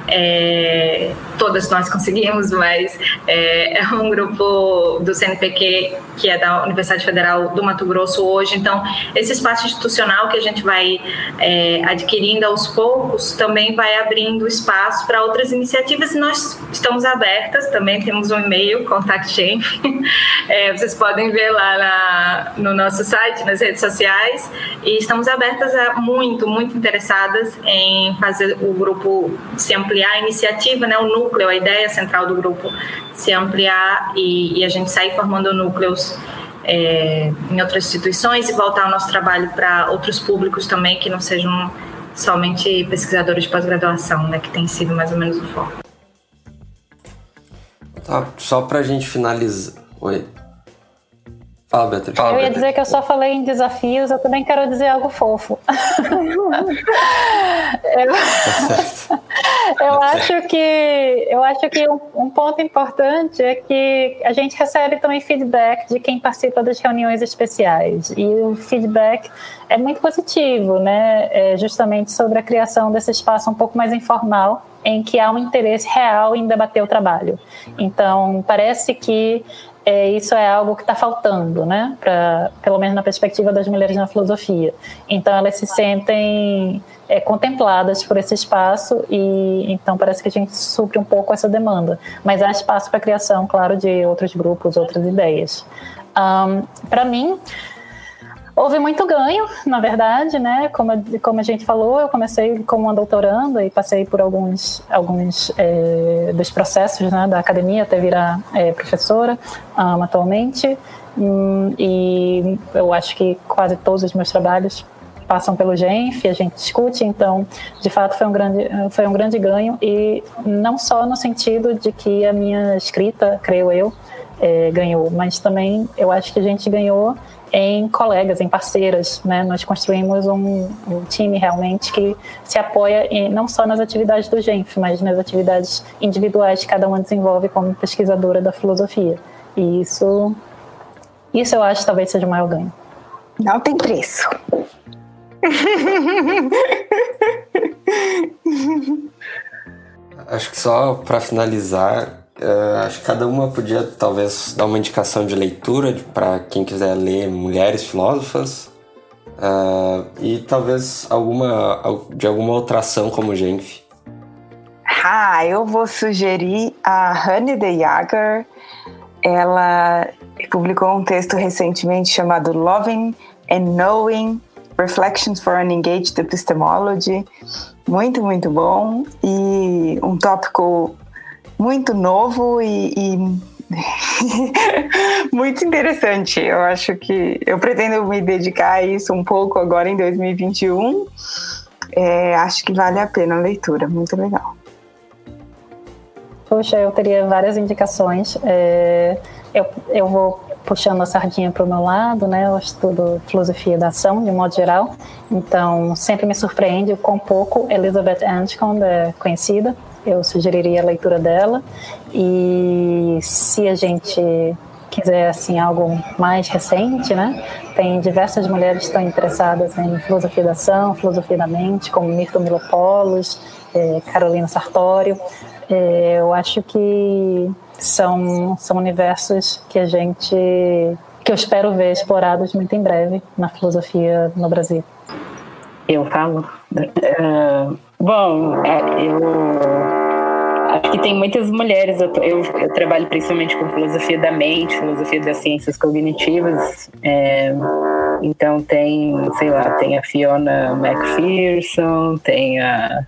É, todas nós conseguimos, mas é, é um grupo do CNPq, que é da Universidade Federal do Mato Grosso hoje. Então, esse espaço institucional que a gente vai é, adquirindo aos poucos também vai abrindo espaço para outras iniciativas e nós estamos abertas. Também temos um e-mail, Contact é, vocês podem ver lá na, no nosso site, nas redes sociais. E estamos abertas a muito, muito interessadas em fazer o grupo se ampliar, a iniciativa, né, o núcleo, a ideia central do grupo se ampliar e, e a gente sair formando núcleos é, em outras instituições e voltar o nosso trabalho para outros públicos também que não sejam somente pesquisadores de pós-graduação, né, que tem sido mais ou menos o foco. Tá, só para a gente finalizar. Oi. Fala, Beatriz. eu ia dizer que eu só falei em desafios, eu também quero dizer algo fofo. eu, eu acho que, eu acho que um, um, ponto importante é que a gente recebe também feedback de quem participa das reuniões especiais. E o feedback é muito positivo, né? É justamente sobre a criação desse espaço um pouco mais informal em que há um interesse real em debater o trabalho. Então, parece que é, isso é algo que está faltando, né? Pra, pelo menos na perspectiva das mulheres na filosofia. Então elas se sentem é, contempladas por esse espaço e então parece que a gente supre um pouco essa demanda. Mas há espaço para criação, claro, de outros grupos, outras ideias. Um, para mim Houve muito ganho, na verdade, né? Como, como a gente falou, eu comecei como uma doutoranda e passei por alguns, alguns é, dos processos né, da academia até virar é, professora um, atualmente. Hum, e eu acho que quase todos os meus trabalhos passam pelo GENF, a gente discute, então, de fato, foi um grande, foi um grande ganho, e não só no sentido de que a minha escrita, creio eu, é, ganhou, mas também eu acho que a gente ganhou em colegas, em parceiras. Né? Nós construímos um, um, time realmente que se apoia em, não só nas atividades do GENF, mas nas atividades individuais que cada uma desenvolve como pesquisadora da filosofia. E isso, isso eu acho talvez seja o maior ganho. Não tem preço. Acho que só para finalizar, Uh, acho que cada uma podia talvez dar uma indicação de leitura para quem quiser ler mulheres filósofas uh, e talvez alguma de alguma outra ação como Genf. Ah, eu vou sugerir a Honey de Jager. Ela publicou um texto recentemente chamado Loving and Knowing Reflections for an Engaged Epistemology. Muito, muito bom. E um tópico muito novo e, e muito interessante. Eu acho que eu pretendo me dedicar a isso um pouco agora em 2021. É, acho que vale a pena a leitura, muito legal. Puxa, eu teria várias indicações. É, eu, eu vou puxando a sardinha para o meu lado, né? Eu estudo filosofia da ação, de modo geral. Então, sempre me surpreende o quão pouco Elizabeth Anscombe é conhecida eu sugeriria a leitura dela. E se a gente quiser assim algo mais recente, né? Tem diversas mulheres que estão interessadas em filosofia da ação, filosofia da mente, como Mirto Milopoulos, é, Carolina Sartório. É, eu acho que são são universos que a gente que eu espero ver explorados muito em breve na filosofia no Brasil. Eu falo. Uh, bom, é, eu acho que tem muitas mulheres. Eu, eu, eu, trabalho principalmente com filosofia da mente, filosofia das ciências cognitivas. É, então tem, sei lá, tem a Fiona McPherson, tem a,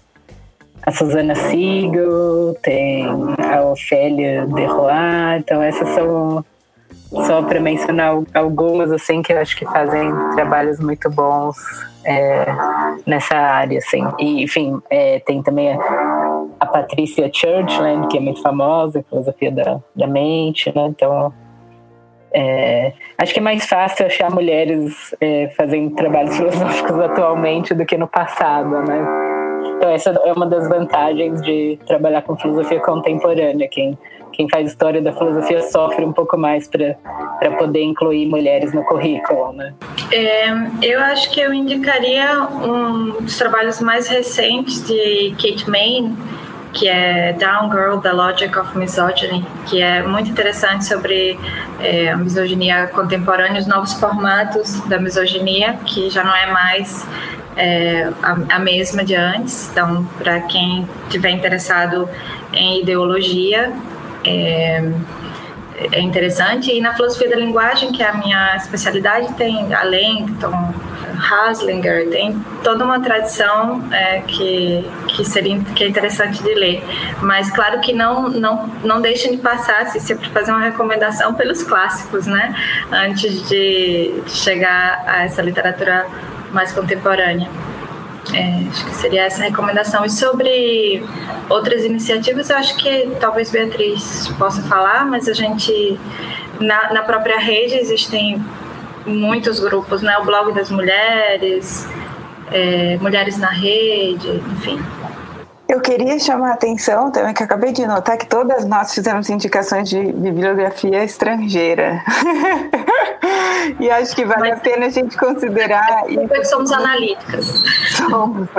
a Susana Siegel, tem a Ofélia Derroy. Então essas são só para mencionar algumas assim que eu acho que fazem trabalhos muito bons é, nessa área, assim. E, enfim, é, tem também a, a Patrícia Churchland, que é muito famosa filosofia da, da mente, né? Então, é, acho que é mais fácil achar mulheres é, fazendo trabalhos filosóficos atualmente do que no passado, né? Então essa é uma das vantagens de trabalhar com filosofia contemporânea. Quem quem faz história da filosofia sofre um pouco mais para poder incluir mulheres no currículo, né? É, eu acho que eu indicaria um dos trabalhos mais recentes de Kate Main, que é Down Girl, The Logic of Misogyny, que é muito interessante sobre é, a misoginia contemporânea, os novos formatos da misoginia, que já não é mais é, a, a, mesma de antes. Então, para quem tiver interessado em ideologia, é, é interessante. E na filosofia da linguagem, que é a minha especialidade, tem a Langton, Haslinger, tem toda uma tradição é, que, que seria que é interessante de ler. Mas claro que não não não deixem de passar, se sempre fazer uma recomendação pelos clássicos, né? Antes de chegar a essa literatura mais contemporânea. É, acho que seria essa recomendação. E sobre outras iniciativas, eu acho que talvez Beatriz possa falar, mas a gente na, na própria rede existem muitos grupos, né? O blog das mulheres, é, mulheres na rede, enfim. Eu queria chamar a atenção também, que acabei de notar que todas nós fizemos indicações de bibliografia estrangeira. e acho que vale Mas, a pena a gente considerar. Depois somos analíticas. Somos.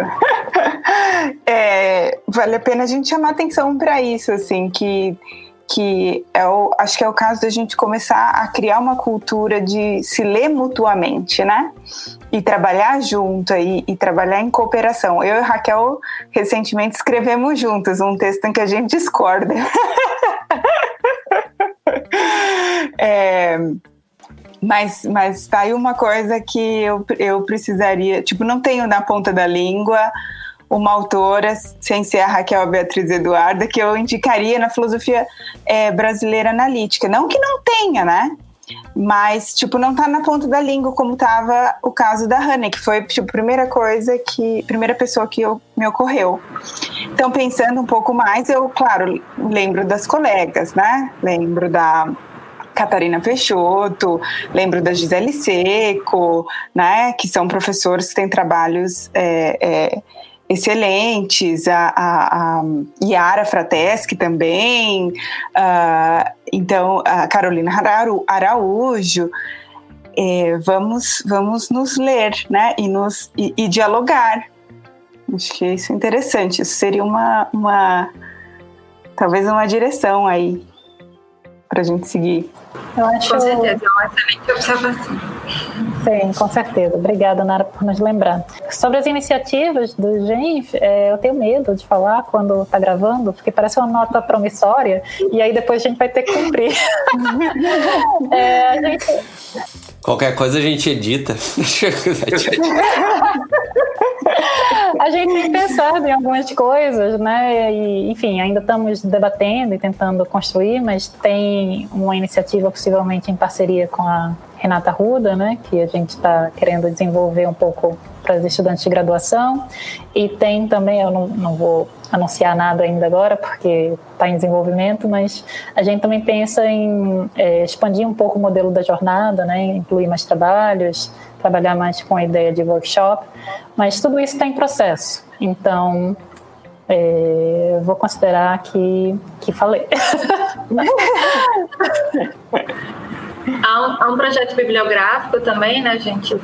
É, vale a pena a gente chamar atenção para isso, assim, que que é o, acho que é o caso da gente começar a criar uma cultura de se ler mutuamente, né? E trabalhar junto e, e trabalhar em cooperação. Eu e Raquel recentemente escrevemos juntas um texto em que a gente discorda. é, mas, mas tá aí uma coisa que eu, eu precisaria, tipo, não tenho na ponta da língua uma autora, sem ser a Raquel Beatriz Eduarda, que eu indicaria na filosofia é, brasileira analítica. Não que não tenha, né? Mas, tipo, não tá na ponta da língua como tava o caso da Hannah, que foi, tipo, a primeira coisa que... Primeira pessoa que eu, me ocorreu. Então, pensando um pouco mais, eu, claro, lembro das colegas, né? Lembro da Catarina Peixoto, lembro da Gisele Seco, né? Que são professores que têm trabalhos... É, é, excelentes, a, a, a Yara Frateschi também, uh, então a Carolina Araújo. É, vamos, vamos nos ler né, e, nos, e, e, dialogar. Acho que isso é interessante. Isso seria uma, uma talvez uma direção aí para a gente seguir. Eu acho... Com certeza, é uma excelente observação. Sim, com certeza. Obrigada, Nara, por nos lembrar. Sobre as iniciativas do GENF, é, eu tenho medo de falar quando está gravando, porque parece uma nota promissória, e aí depois a gente vai ter que cumprir. é, a gente... Qualquer coisa a gente edita. a gente tem pensado em algumas coisas, né? E, enfim, ainda estamos debatendo e tentando construir, mas tem uma iniciativa possivelmente em parceria com a Renata Ruda, né? Que a gente está querendo desenvolver um pouco para os estudantes de graduação. E tem também, eu não, não vou anunciar nada ainda agora, porque está em desenvolvimento, mas a gente também pensa em é, expandir um pouco o modelo da jornada, né? Incluir mais trabalhos, trabalhar mais com a ideia de workshop, mas tudo isso está em processo. Então, é, vou considerar que, que falei. Há um, há um, projeto bibliográfico também, né, gente?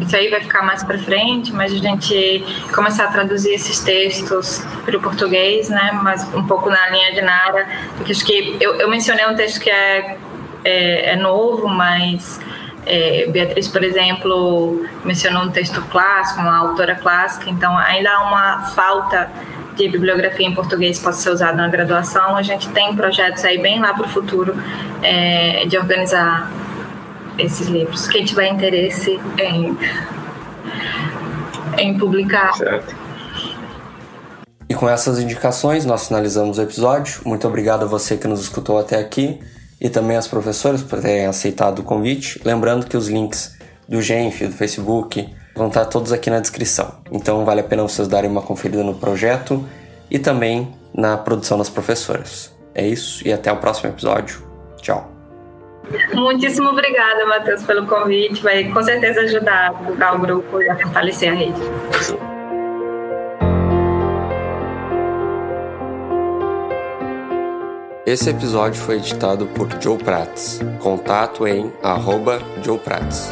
Isso aí vai ficar mais para frente, mas a gente começar a traduzir esses textos para o português, né? Mas um pouco na linha de Nara, porque acho que eu, eu mencionei um texto que é, é, é novo, mas é, Beatriz, por exemplo, mencionou um texto clássico, uma autora clássica, então ainda há uma falta de bibliografia em português possa ser usada na graduação. A gente tem projetos aí bem lá para o futuro é, de organizar esses livros. Quem tiver interesse em, em publicar. Certo. E com essas indicações, nós finalizamos o episódio. Muito obrigado a você que nos escutou até aqui e também às professoras por terem aceitado o convite. Lembrando que os links do Genf, do Facebook, vão estar todos aqui na descrição. Então vale a pena vocês darem uma conferida no projeto e também na produção das professoras. É isso e até o próximo episódio. Tchau. Muitíssimo obrigada, Matheus, pelo convite. Vai com certeza ajudar a divulgar o grupo e a fortalecer a rede. Esse episódio foi editado por Joe Prats. Contato em arroba Joe Prats.